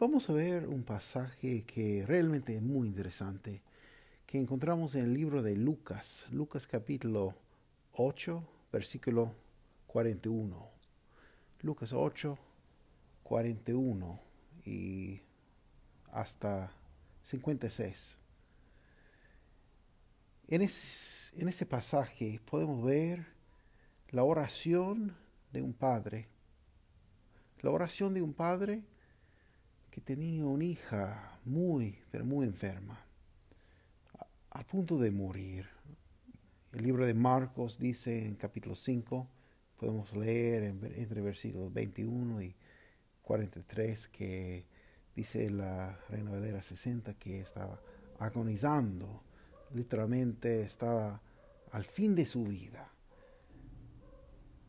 Vamos a ver un pasaje que realmente es muy interesante, que encontramos en el libro de Lucas, Lucas capítulo 8, versículo 41. Lucas 8, 41 y hasta 56. En, en ese pasaje podemos ver la oración de un padre. La oración de un padre que tenía una hija muy, pero muy enferma, a, punto de morir. El libro de Marcos dice en capítulo 5, podemos leer entre versículos 21 y 43 que dice la Reina Valera 60 que estaba agonizando, literalmente estaba al fin de su vida.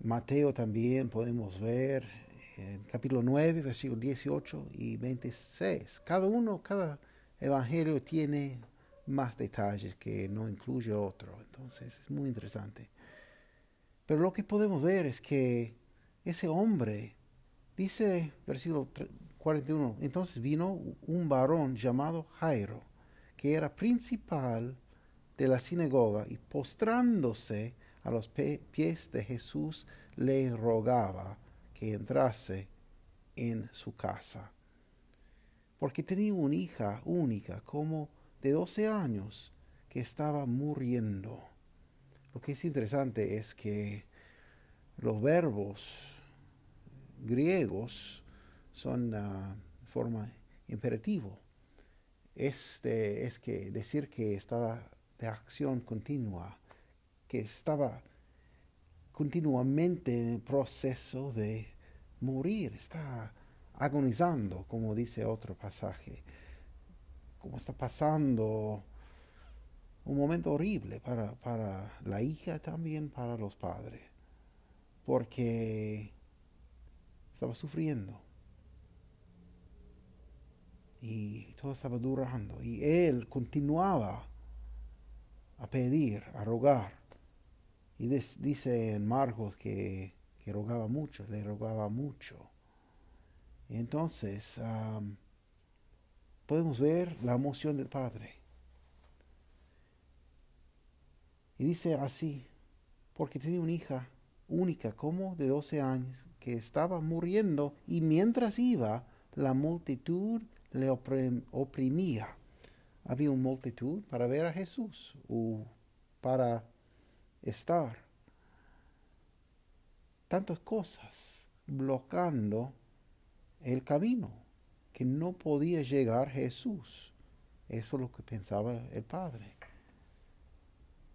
Mateo también podemos ver capítulo 9, versículos 18 y 26. Cada uno, cada evangelio tiene más detalles que no incluye otro. Entonces es muy interesante. Pero lo que podemos ver es que ese hombre, dice versículo 41, entonces vino un varón llamado Jairo, que era principal de la sinagoga, y postrándose a los pies de Jesús, le rogaba entrase en su casa. Porque tenía una hija única, como de 12 años, que estaba muriendo. Lo que es interesante es que los verbos griegos son uh, forma imperativo. Este es que decir que estaba de acción continua, que estaba continuamente en el proceso de morir, está agonizando, como dice otro pasaje, como está pasando un momento horrible para, para la hija también para los padres, porque estaba sufriendo. Y todo estaba durando y él continuaba a pedir, a rogar. Y dice en Marcos que, rogaba mucho, le rogaba mucho. entonces podemos ver la emoción del Padre. Y dice así, porque tenía una hija única como de 12 años que estaba muriendo y mientras iba la multitud le oprimía. Había una multitud para ver a Jesús o para estar. Tantas cosas bloqueando el camino que no podía llegar Jesús. Eso es lo que pensaba el Padre.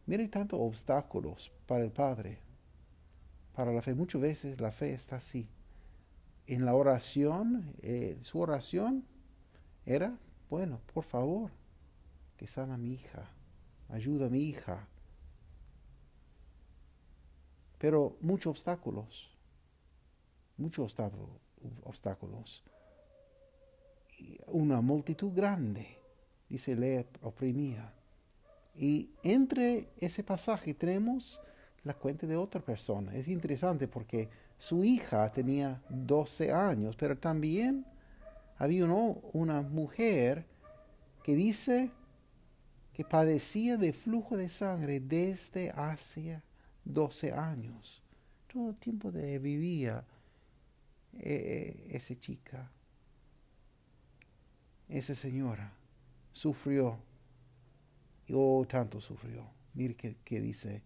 Mire tantos obstáculos para el Padre. Para la fe, muchas veces la fe está así. En la oración, eh, su oración era, bueno, por favor, que sana a mi hija, ayuda a mi hija, pero muchos obstáculos, muchos obstáculos. Una multitud grande, dice, le oprimía. Y entre ese pasaje tenemos la cuenta de otra persona. Es interesante porque su hija tenía 12 años, pero también había una mujer que dice que padecía de flujo de sangre desde hacia 12 años. Todo el tiempo de vivía eh, esa chica, esa señora, sufrió. Oh, tanto sufrió. Mire que, dice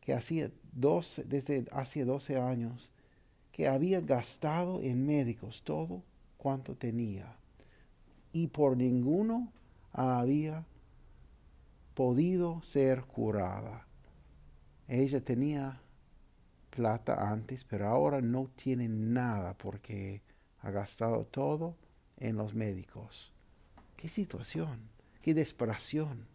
que hacía 12, desde hace 12 años que había gastado en médicos todo cuanto tenía y por ninguno había podido ser curada. Ella tenía plata antes, pero ahora no tiene nada porque ha gastado todo en los médicos. Qué situación, qué desesperación.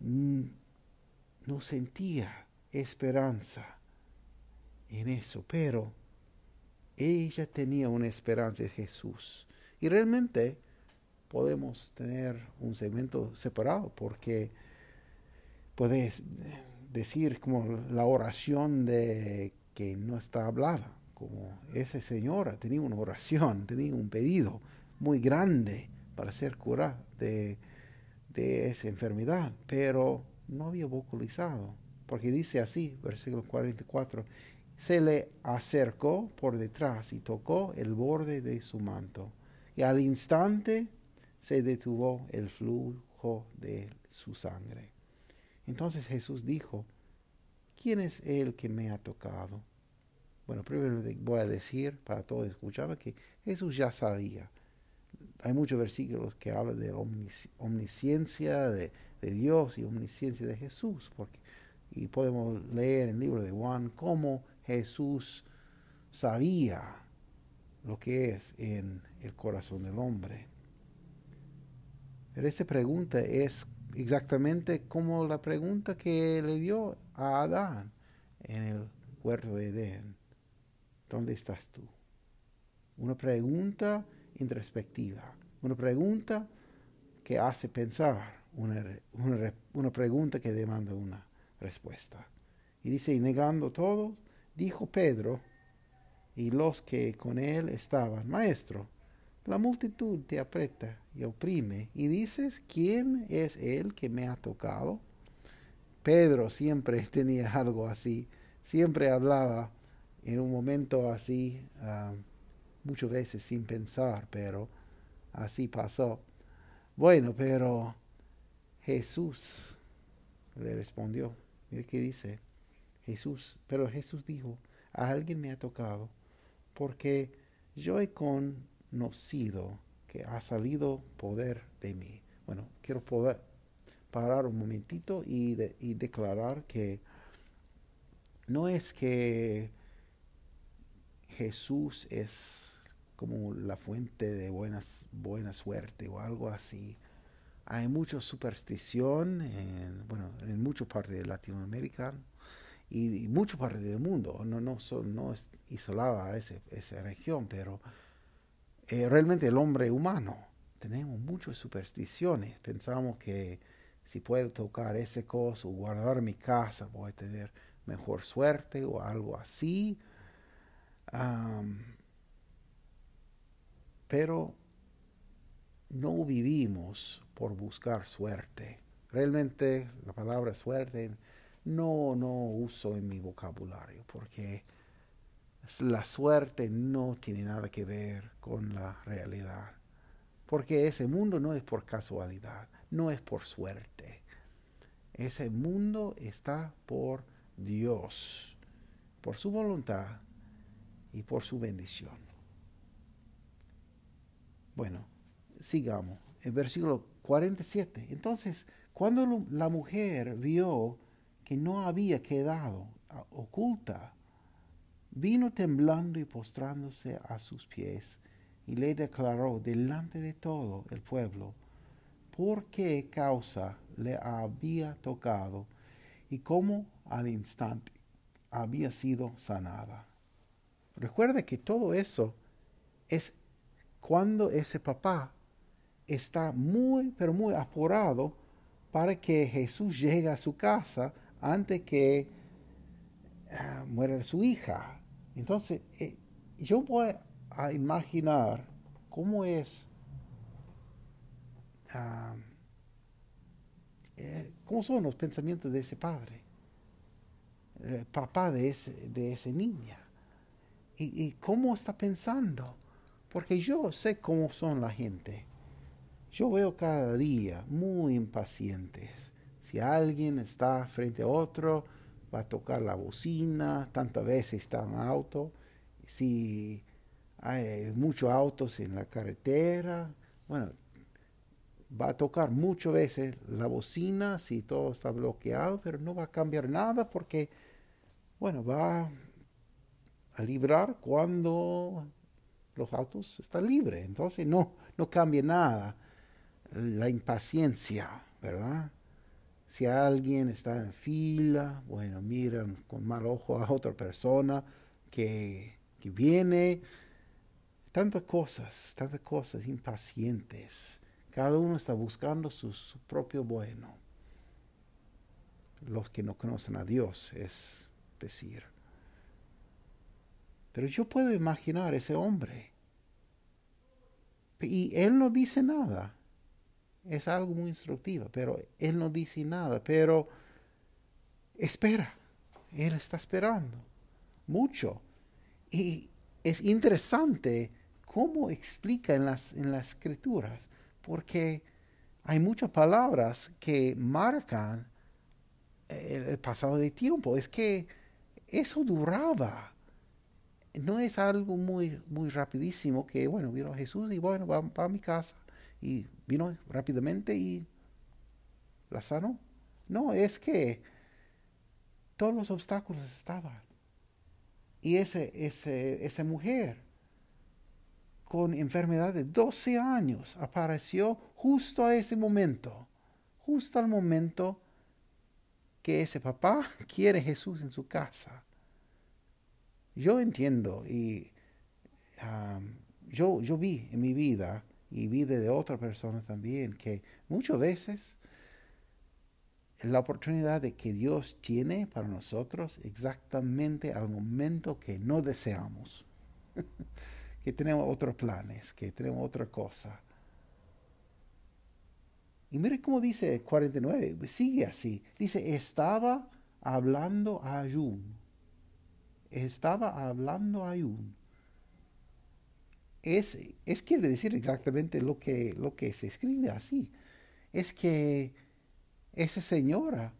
No sentía esperanza en eso, pero ella tenía una esperanza en Jesús. Y realmente podemos tener un segmento separado porque puedes decir como la oración de que no está hablada, como esa señora tenía una oración, tenía un pedido muy grande para ser curada de, de esa enfermedad, pero no había vocalizado, porque dice así, versículo 44, se le acercó por detrás y tocó el borde de su manto, y al instante se detuvo el flujo de su sangre. Entonces Jesús dijo, ¿quién es el que me ha tocado? Bueno, primero voy a decir para todos escuchar que Jesús ya sabía. Hay muchos versículos que hablan de la omnisciencia de, Dios y omnisciencia de Jesús. Porque, y podemos leer en el libro de Juan cómo Jesús sabía lo que es en el corazón del hombre. Pero esta pregunta es exactamente como la pregunta que le dio a Adán en el huerto de Edén. ¿Dónde estás tú? Una pregunta introspectiva, una pregunta que hace pensar, una, pregunta que demanda una respuesta. Y dice, negando todo, dijo Pedro y los que con él estaban, Maestro, la multitud te aprieta y oprime, y dices, ¿quién es él que me ha tocado? Pedro siempre tenía algo así, siempre hablaba en un momento así, ah, muchas veces sin pensar, pero así pasó. Bueno, pero Jesús le respondió, mire qué dice Jesús, pero Jesús dijo, a alguien me ha tocado, porque yo he conocido ha salido poder de mí. Bueno, quiero poder parar un momentito y, declarar que no es que Jesús es como la fuente de buenas, buena suerte o algo así. Hay mucha superstición en, bueno, en muchas partes de Latinoamérica y, y muchas partes del mundo. No, no, son, no es isolada ese, esa región, pero eh, realmente el hombre humano tenemos muchas supersticiones. Pensamos que si puedo tocar ese cosa o guardar mi casa voy a tener mejor suerte o algo así pero no vivimos por buscar suerte. Realmente la palabra suerte no, no uso en mi vocabulario porque la suerte no tiene nada que ver con la realidad. Porque ese mundo no es por casualidad, no es por suerte. Ese mundo está por Dios, por su voluntad y por su bendición. Bueno, sigamos. El versículo 47. Entonces, cuando la mujer vio que no había quedado oculta, vino temblando y postrándose a sus pies y le declaró delante de todo el pueblo por qué causa le había tocado y cómo al instante había sido sanada. Recuerda que todo eso es cuando ese papá está muy, pero muy apurado para que Jesús llegue a su casa antes que ah, muera su hija. Entonces, eh, yo voy a imaginar cómo es, ah, eh, cómo son los pensamientos de ese padre, el papá de, ese, de esa niña y, cómo está pensando. Porque yo sé cómo son la gente. Yo veo cada día muy impacientes. Si alguien está frente a otro, va a tocar la bocina, tantas veces está en auto. Si hay muchos autos en la carretera, bueno, va a tocar muchas veces la bocina si todo está bloqueado, pero no va a cambiar nada porque, bueno, va a librar cuando los autos están libres, entonces no, no cambia nada. La impaciencia, ¿verdad? Si alguien está en fila, bueno, miran con mal ojo a otra persona que, que viene. Tantas cosas, tantas cosas impacientes. Cada uno está buscando su, su propio bueno. Los que no conocen a Dios, es decir. Pero yo puedo imaginar ese hombre. Y él no dice nada. Es algo muy instructivo, pero él no dice nada. Pero espera. Él está esperando. Mucho. Y es interesante cómo explica en las, en las escrituras. Porque hay muchas palabras que marcan el pasado de tiempo. Es que eso duraba no es algo muy, muy rapidísimo que, bueno, vino Jesús y bueno, va, a mi casa y vino rápidamente y la sanó. No, es que todos los obstáculos estaban. Y ese, ese, esa mujer con enfermedad de 12 años apareció justo a ese momento, justo al momento que ese papá quiere Jesús en su casa. Yo entiendo y yo, yo vi en mi vida y vi de otra persona también que muchas veces la oportunidad de que Dios tiene para nosotros exactamente al momento que no deseamos, que tenemos otros planes, que tenemos otra cosa. Y mire cómo dice 49, sigue así, dice, estaba hablando a Ayun estaba hablando Ayun. Es, es quiere decir exactamente lo que, lo que se escribe así. Es que esa señora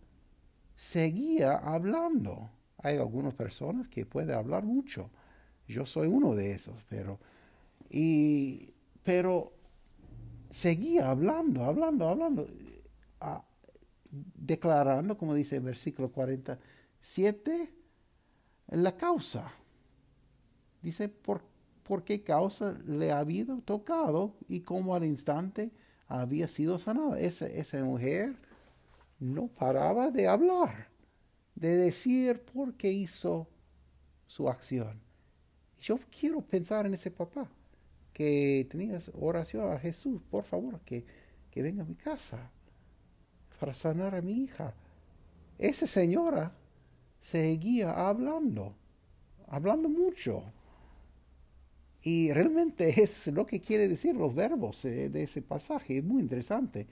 seguía hablando. Hay algunas personas que pueden hablar mucho. Yo soy uno de esos, pero y pero seguía hablando, hablando, hablando, declarando, como dice el versículo 47, la causa. Dice por, por qué causa le había tocado y cómo al instante había sido sanada. Esa, esa mujer no paraba de hablar, de decir por qué hizo su acción. Yo quiero pensar en ese papá que tenía oración a Jesús, por favor, que, que venga a mi casa para sanar a mi hija. Esa señora seguía hablando, hablando mucho. Y realmente es lo que quiere decir los verbos eh, de ese pasaje, es muy interesante.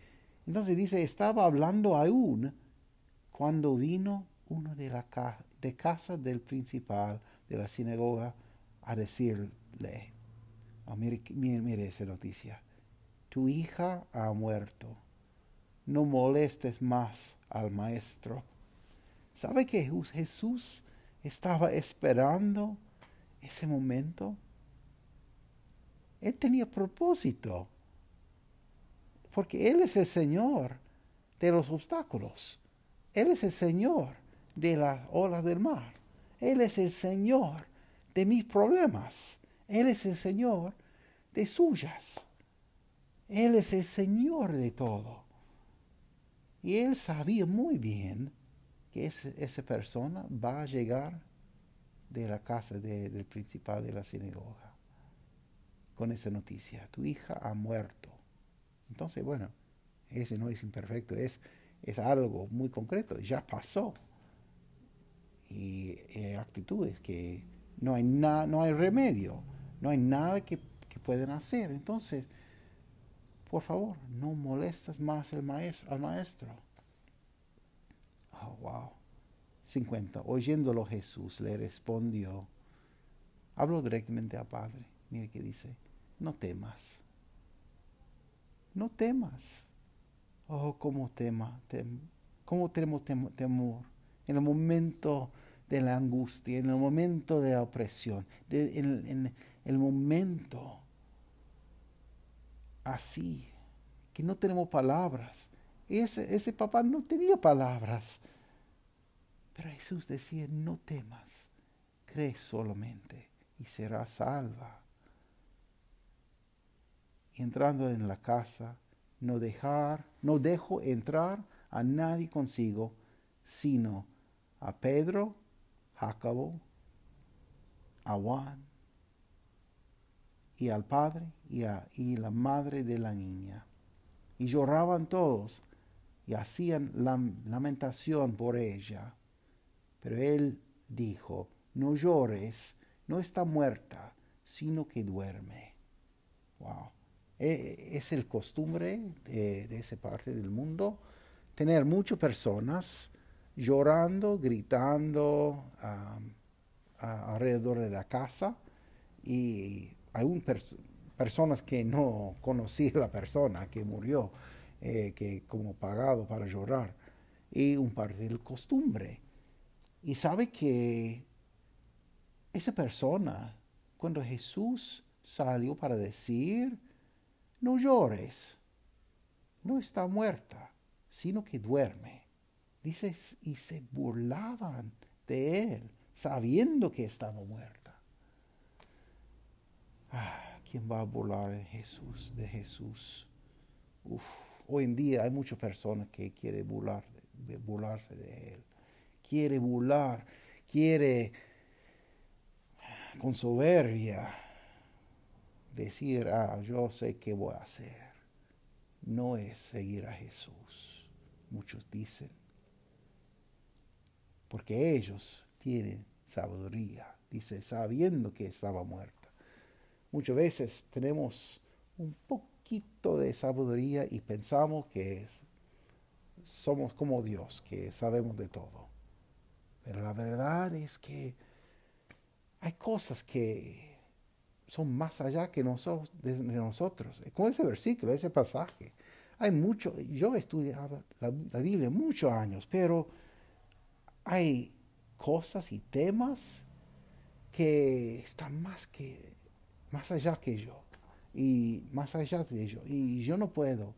Entonces dice, estaba hablando aún cuando vino uno de la de casa del principal de la sinagoga a decirle, oh, mire, mire, mire esa noticia, tu hija ha muerto, no molestes más al maestro. ¿Sabe que Jesús estaba esperando ese momento? Él tenía propósito, porque Él es el Señor de los obstáculos. Él es el Señor de las olas del mar. Él es el Señor de mis problemas. Él es el Señor de suyas. Él es el Señor de todo. Y él sabía muy bien que esa persona va a llegar de la casa del principal de la sinagoga con esa noticia. Tu hija ha muerto. Entonces, bueno, ese no es imperfecto, es, es algo muy concreto, ya pasó. Y eh, actitudes que no hay, no hay remedio, no hay nada que, que pueden hacer. Entonces, por favor, no molestas más al maestro. Oh, wow. 50. Oyéndolo Jesús le respondió, hablo directamente al Padre. Mire que dice, no temas. No temas. Oh, cómo tema, cómo tenemos temor en el momento de la angustia, en el momento de la opresión, en, el momento así, que no tenemos palabras. Ese, ese papá no tenía palabras. Pero Jesús decía, no temas, cree solamente y serás salva. Entrando en la casa, no dejar, no dejo entrar a nadie consigo, sino a Pedro, Jacobo, a Juan y al padre y, a, y la madre de la niña. Y lloraban todos y hacían lamentación por ella. Pero él dijo, no llores, no está muerta, sino que duerme. Wow. E, es el costumbre de, esa parte del mundo tener muchas personas llorando, gritando alrededor de la casa y hay personas que no conocía la persona que murió, eh, que como pagado para llorar, y un parte de costumbre. Y sabe que esa persona, cuando Jesús salió para decir, no llores, no está muerta, sino que duerme. Dice, y se burlaban de él, sabiendo que estaba muerta. Ah, ¿Quién va a burlar de Jesús? De Jesús. hoy en día hay muchas personas que quieren burlar, burlarse de él. Quiere burlar, quiere con soberbia decir, ah, yo sé qué voy a hacer. No es seguir a Jesús. Muchos dicen. Porque ellos tienen sabiduría. Dice, sabiendo que estaba muerta. Muchas veces tenemos un poquito de sabiduría y pensamos que somos como Dios, que sabemos de todo. Pero la verdad es que hay cosas que son más allá que nosotros, de nosotros. Con ese versículo, ese pasaje. Hay mucho, yo he estudiado la, Biblia muchos años, pero hay cosas y temas que están más que más allá que yo y más allá de yo y yo no puedo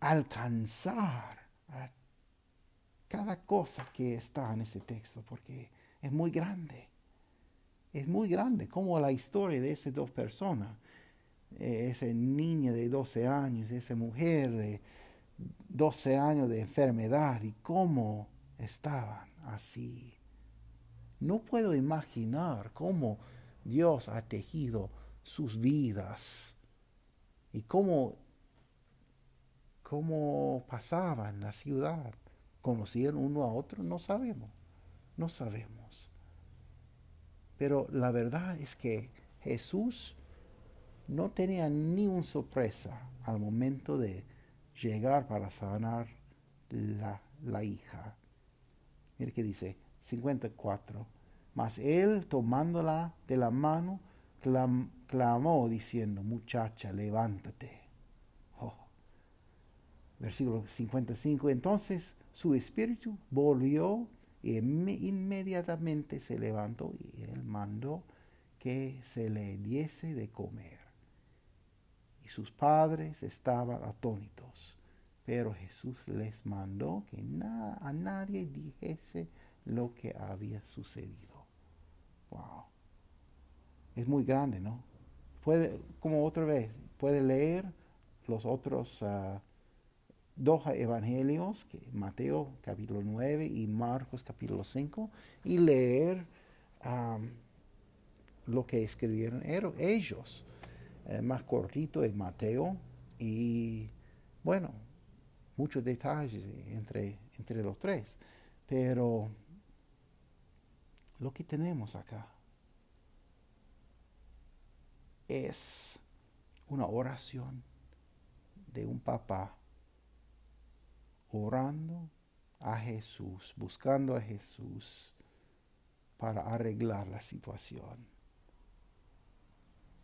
alcanzar cada cosa que está en ese texto porque es muy grande es muy grande, como la historia de esas dos personas, eh, ese niño de 12 años, esa mujer de 12 años de enfermedad y cómo estaban así. No puedo imaginar cómo Dios ha tejido sus vidas y cómo, cómo pasaban la ciudad. ¿Conocían uno a otro? No sabemos, no sabemos. Pero la verdad es que Jesús no tenía ni una sorpresa al momento de llegar para sanar la, la hija. Mire que dice 54. Mas él tomándola de la mano, clamó diciendo, muchacha, levántate. Oh. Versículo 55. Entonces su espíritu volvió y inmediatamente se levantó y él mandó que se le diese de comer. Y sus padres estaban atónitos, pero Jesús les mandó que a nadie dijese lo que había sucedido. Wow. Es muy grande, ¿no? Puede, como otra vez, puede leer los otros uh, dos evangelios, que Mateo capítulo 9 y Marcos capítulo 5, y leer lo que escribieron ellos. Eh, más cortito es Mateo y bueno, muchos detalles entre, entre los tres. Pero lo que tenemos acá es una oración de un papá orando a Jesús, buscando a Jesús para arreglar la situación.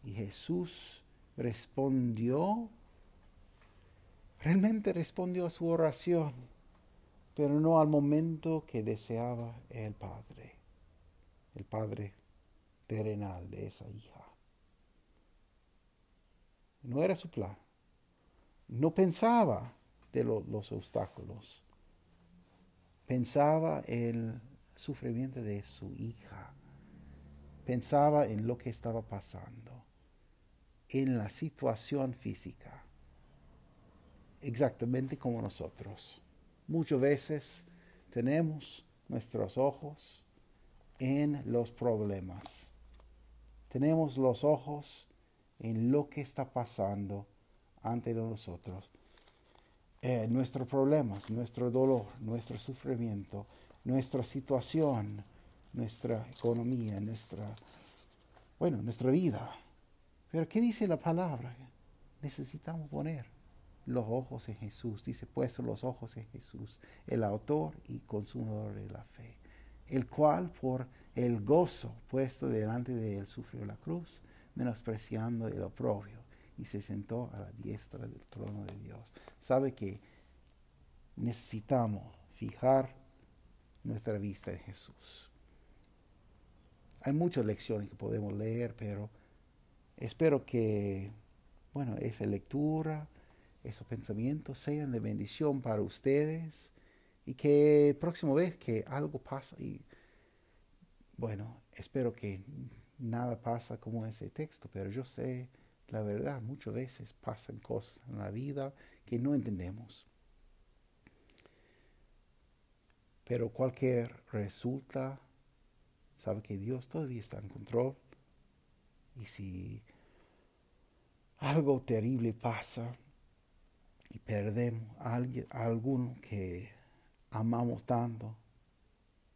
Y Jesús respondió, realmente respondió a su oración, pero no al momento que deseaba el Padre, el Padre terrenal de esa hija. No era su plan. No pensaba de los obstáculos. Pensaba en el sufrimiento de su hija. Pensaba en lo que estaba pasando. en la situación física, exactamente como nosotros. Muchas veces tenemos nuestros ojos en los problemas. Tenemos los ojos en lo que está pasando ante nosotros. Eh, nuestros problemas, nuestro dolor, nuestro sufrimiento, nuestra situación, nuestra economía, nuestra, bueno, nuestra vida. Pero ¿qué dice la palabra? Necesitamos poner los ojos en Jesús. Dice, puesto los ojos en Jesús, el autor y consumador de la fe, el cual por el gozo puesto delante de él sufrió la cruz, menospreciando el oprobio, y se sentó a la diestra del trono de Dios. Sabe que necesitamos fijar nuestra vista en Jesús. Hay muchas lecciones que podemos leer, pero espero que, bueno, esa lectura, esos pensamientos sean de bendición para ustedes y que próxima vez que algo pasa y, bueno, espero que nada pasa como ese texto, pero yo sé la verdad, muchas veces pasan cosas en la vida que no entendemos. Pero cualquier resulta, sabe que Dios todavía está en control. Y si algo terrible pasa y perdemos a, alguien, a alguno que amamos tanto,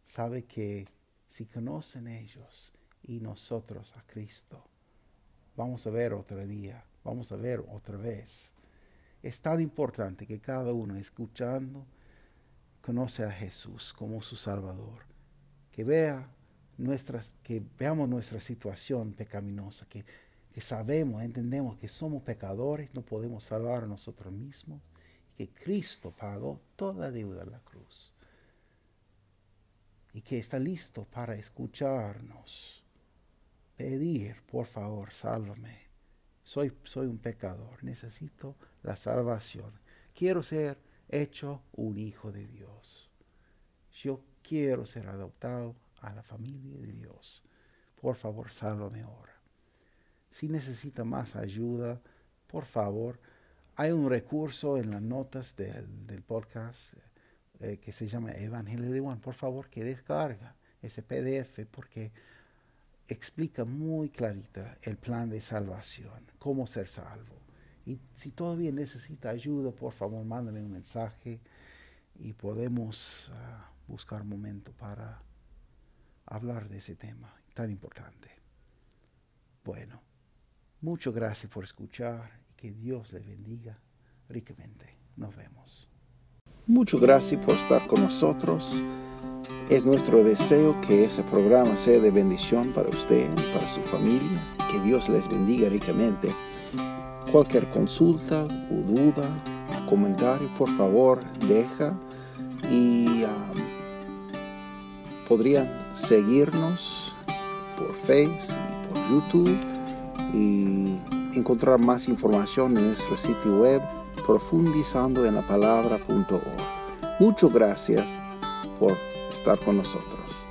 sabe que si conocen ellos y nosotros a Cristo, vamos a ver otro día, vamos a ver otra vez. Es tan importante que cada uno escuchando conoce a Jesús como su Salvador, que vea nuestras, que veamos nuestra situación pecaminosa, que, que sabemos, entendemos que somos pecadores, no podemos salvar a nosotros mismos, y que Cristo pagó toda la deuda en la cruz, y que está listo para escucharnos, pedir, por favor, sálvame. Soy, soy un pecador, necesito la salvación. Quiero ser hecho un hijo de Dios. Yo quiero ser adoptado a la familia de Dios. Por favor, sálvame ahora. Si necesita más ayuda, por favor, hay un recurso en las notas del, podcast eh, que se llama Evangelio de Juan. Por favor, que descarga ese PDF porque explica muy clarita el plan de salvación, cómo ser salvo. Y si todavía necesita ayuda, por favor, mándame un mensaje y podemos ah, buscar un momento para hablar de ese tema tan importante. Bueno, muchas gracias por escuchar y que Dios le bendiga ricamente. Nos vemos. Muchas gracias por estar con nosotros. Es nuestro deseo que ese programa sea de bendición para usted y para su familia. Que Dios les bendiga ricamente. Cualquier consulta o duda, comentario, por favor, deja y um, podrían seguirnos por Facebook y por YouTube y encontrar más información en nuestro sitio web profundizando. Muchas gracias por estar con nosotros.